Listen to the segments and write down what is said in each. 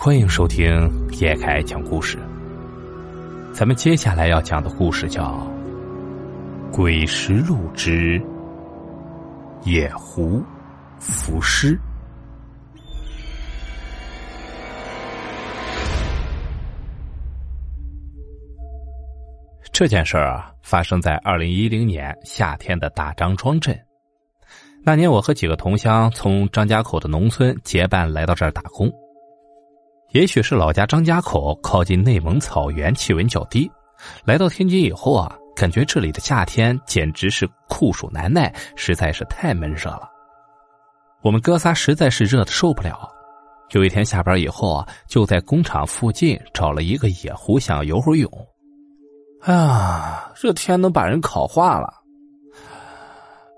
欢迎收听叶凯讲故事。咱们接下来要讲的故事叫《鬼石路之野狐浮尸》。这件事儿啊，发生在二零一零年夏天的大张庄镇。那年，我和几个同乡从张家口的农村结伴来到这儿打工。也许是老家张家口靠近内蒙草原，气温较低。来到天津以后啊，感觉这里的夏天简直是酷暑难耐，实在是太闷热了。我们哥仨实在是热的受不了。有一天下班以后啊，就在工厂附近找了一个野湖，想游会泳。哎呀，这天能把人烤化了。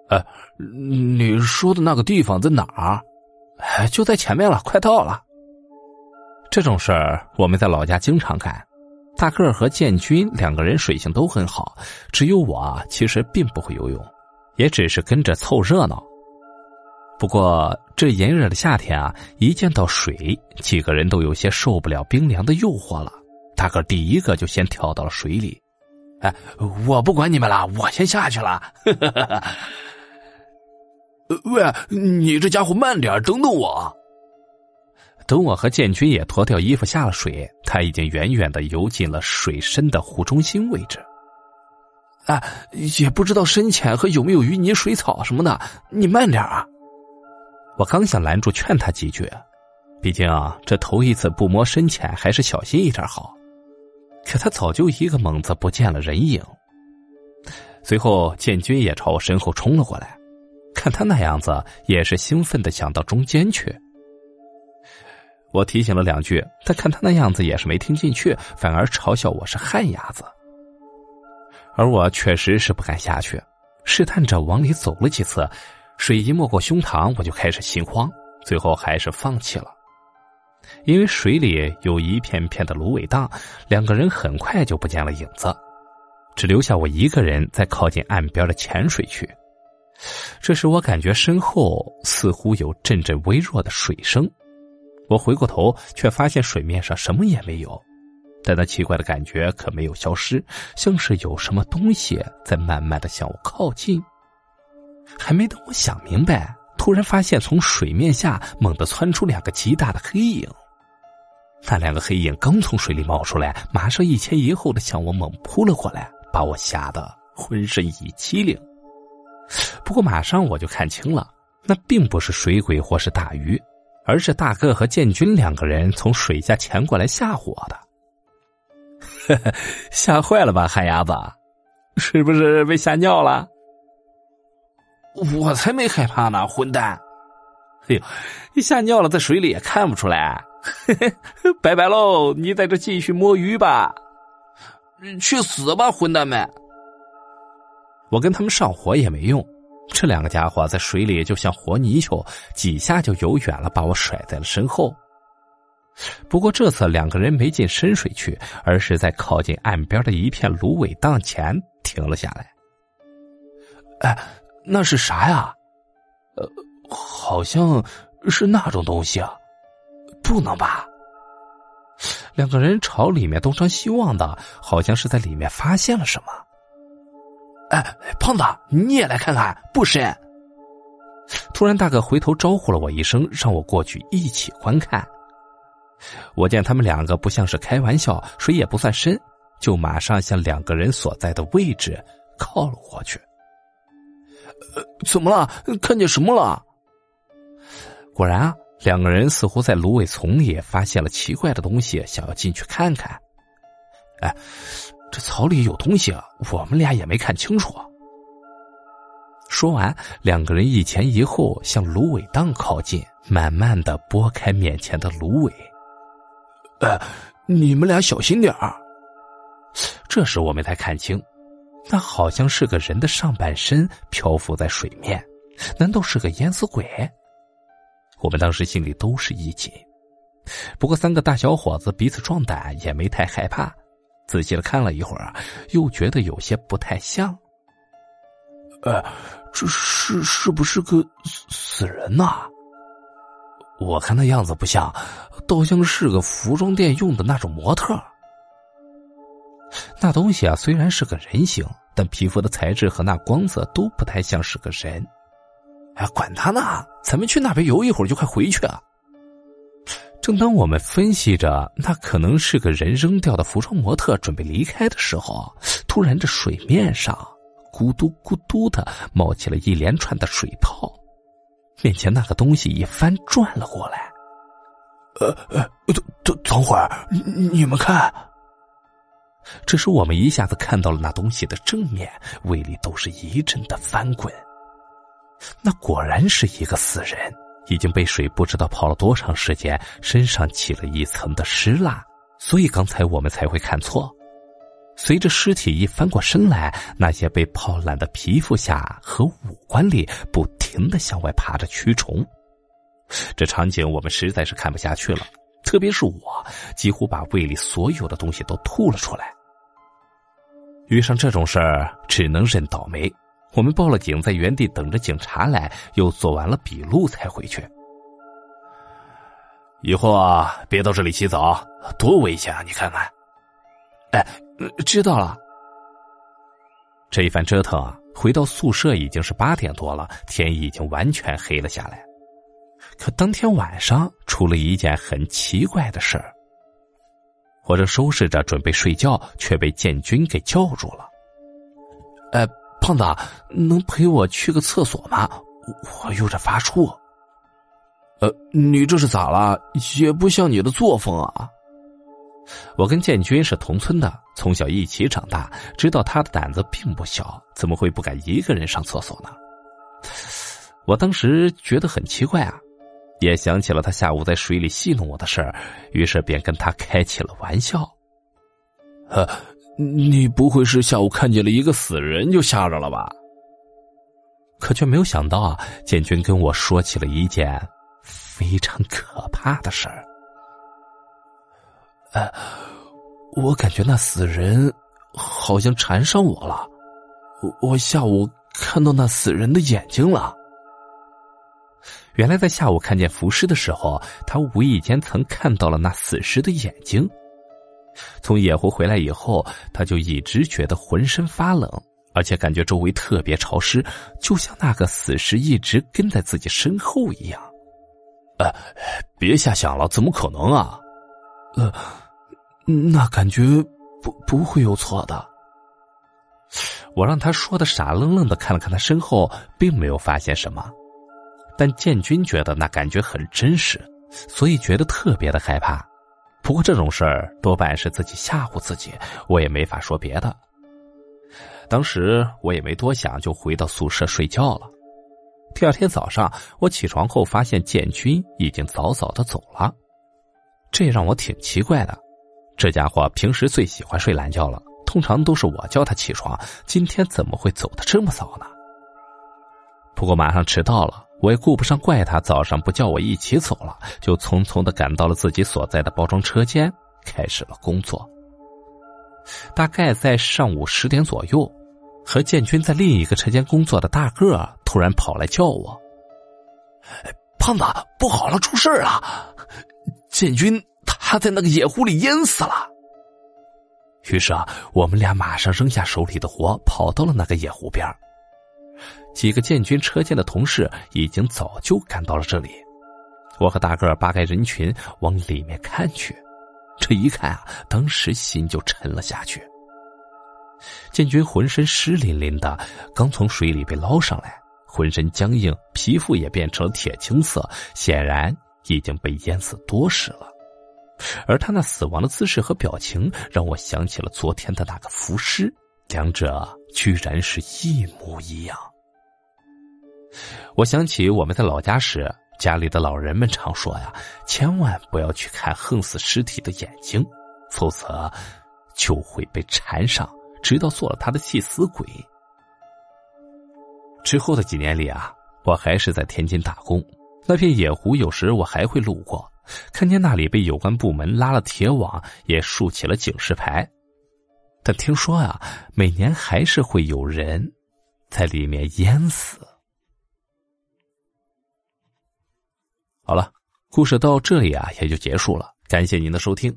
哎，你说的那个地方在哪儿？哎，就在前面了，快到了。这种事儿我们在老家经常干。大个儿和建军两个人水性都很好，只有我其实并不会游泳，也只是跟着凑热闹。不过这炎热的夏天啊，一见到水，几个人都有些受不了冰凉的诱惑了。大个第一个就先跳到了水里。哎，我不管你们了，我先下去了。喂，你这家伙慢点，等等我。等我和建军也脱掉衣服下了水，他已经远远的游进了水深的湖中心位置。啊，也不知道深浅和有没有淤泥水草什么的，你慢点啊！我刚想拦住劝他几句，毕竟啊，这头一次不摸深浅，还是小心一点好。可他早就一个猛子不见了人影。随后，建军也朝我身后冲了过来，看他那样子，也是兴奋的想到中间去。我提醒了两句，但看他那样子也是没听进去，反而嘲笑我是旱鸭子。而我确实是不敢下去，试探着往里走了几次，水一没过胸膛，我就开始心慌，最后还是放弃了。因为水里有一片片的芦苇荡，两个人很快就不见了影子，只留下我一个人在靠近岸边的浅水区。这时我感觉身后似乎有阵阵微弱的水声。我回过头，却发现水面上什么也没有，但那奇怪的感觉可没有消失，像是有什么东西在慢慢的向我靠近。还没等我想明白，突然发现从水面下猛地窜出两个极大的黑影。那两个黑影刚从水里冒出来，马上一前一后的向我猛扑了过来，把我吓得浑身一激灵。不过马上我就看清了，那并不是水鬼或是大鱼。而是大个和建军两个人从水下潜过来吓唬我的，吓坏了吧，旱鸭子？是不是被吓尿了？我才没害怕呢，混蛋！哎呦，吓尿了，在水里也看不出来。拜拜喽，你在这继续摸鱼吧。去死吧，混蛋们！我跟他们上火也没用。这两个家伙在水里就像活泥鳅，几下就游远了，把我甩在了身后。不过这次两个人没进深水区，而是在靠近岸边的一片芦苇荡前停了下来。哎，那是啥呀？呃，好像是那种东西啊，不能吧？两个人朝里面东张西望的，好像是在里面发现了什么。哎，胖子，你也来看看，不深。突然，大哥回头招呼了我一声，让我过去一起观看。我见他们两个不像是开玩笑，水也不算深，就马上向两个人所在的位置靠了过去。呃，怎么了？看见什么了？果然啊，两个人似乎在芦苇丛里发现了奇怪的东西，想要进去看看。哎。这草里有东西啊！我们俩也没看清楚。说完，两个人一前一后向芦苇荡靠近，慢慢的拨开面前的芦苇。呃，你们俩小心点儿。这时我们才看清，那好像是个人的上半身漂浮在水面，难道是个淹死鬼？我们当时心里都是一紧，不过三个大小伙子彼此壮胆，也没太害怕。仔细的看了一会儿，又觉得有些不太像。呃，这是是不是个死死人呐？我看那样子不像，倒像是个服装店用的那种模特。那东西啊，虽然是个人形，但皮肤的材质和那光泽都不太像是个人。哎，管他呢，咱们去那边游一会儿就快回去啊。正当我们分析着那可能是个人扔掉的服装模特准备离开的时候，突然这水面上咕嘟咕嘟的冒起了一连串的水泡，面前那个东西一翻转了过来。呃呃，等等等会儿，你们看，这时我们一下子看到了那东西的正面，胃里都是一阵的翻滚。那果然是一个死人。已经被水不知道泡了多长时间，身上起了一层的湿蜡，所以刚才我们才会看错。随着尸体一翻过身来，那些被泡烂的皮肤下和五官里不停的向外爬着蛆虫，这场景我们实在是看不下去了。特别是我，几乎把胃里所有的东西都吐了出来。遇上这种事儿，只能认倒霉。我们报了警，在原地等着警察来，又做完了笔录才回去。以后啊，别到这里洗澡，多危险啊！你看看。哎，知道了。这一番折腾啊，回到宿舍已经是八点多了，天已经完全黑了下来。可当天晚上出了一件很奇怪的事儿。我正收拾着准备睡觉，却被建军给叫住了。哎。胖子，能陪我去个厕所吗？我有点发怵。呃，你这是咋了？也不像你的作风啊！我跟建军是同村的，从小一起长大，知道他的胆子并不小，怎么会不敢一个人上厕所呢？我当时觉得很奇怪啊，也想起了他下午在水里戏弄我的事儿，于是便跟他开起了玩笑。呃。你不会是下午看见了一个死人就吓着了吧？可却没有想到啊，建军跟我说起了一件非常可怕的事儿。哎，我感觉那死人好像缠上我了。我下午看到那死人的眼睛了。原来在下午看见浮尸的时候，他无意间曾看到了那死尸的眼睛。从野湖回来以后，他就一直觉得浑身发冷，而且感觉周围特别潮湿，就像那个死尸一直跟在自己身后一样。呃，别瞎想了，怎么可能啊？呃，那感觉不不会有错的。我让他说的傻愣愣的看了看他身后，并没有发现什么，但建军觉得那感觉很真实，所以觉得特别的害怕。不过这种事儿多半是自己吓唬自己，我也没法说别的。当时我也没多想，就回到宿舍睡觉了。第二天早上，我起床后发现建军已经早早的走了，这让我挺奇怪的。这家伙平时最喜欢睡懒觉了，通常都是我叫他起床，今天怎么会走的这么早呢？不过马上迟到了。我也顾不上怪他，早上不叫我一起走了，就匆匆的赶到了自己所在的包装车间，开始了工作。大概在上午十点左右，和建军在另一个车间工作的大个突然跑来叫我：“胖子，不好了，出事了！建军他在那个野湖里淹死了。”于是啊，我们俩马上扔下手里的活，跑到了那个野湖边几个建军车间的同事已经早就赶到了这里，我和大个扒开人群往里面看去，这一看啊，当时心就沉了下去。建军浑身湿淋淋的，刚从水里被捞上来，浑身僵硬，皮肤也变成了铁青色，显然已经被淹死多时了。而他那死亡的姿势和表情，让我想起了昨天的那个浮尸，两者居然是一模一样。我想起我们在老家时，家里的老人们常说呀：“千万不要去看横死尸体的眼睛，否则就会被缠上，直到做了他的替死鬼。”之后的几年里啊，我还是在天津打工。那片野湖有时我还会路过，看见那里被有关部门拉了铁网，也竖起了警示牌。但听说啊，每年还是会有人在里面淹死。好了，故事到这里啊，也就结束了。感谢您的收听，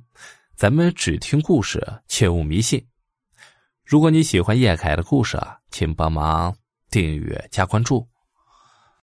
咱们只听故事，切勿迷信。如果你喜欢叶凯的故事啊，请帮忙订阅加关注。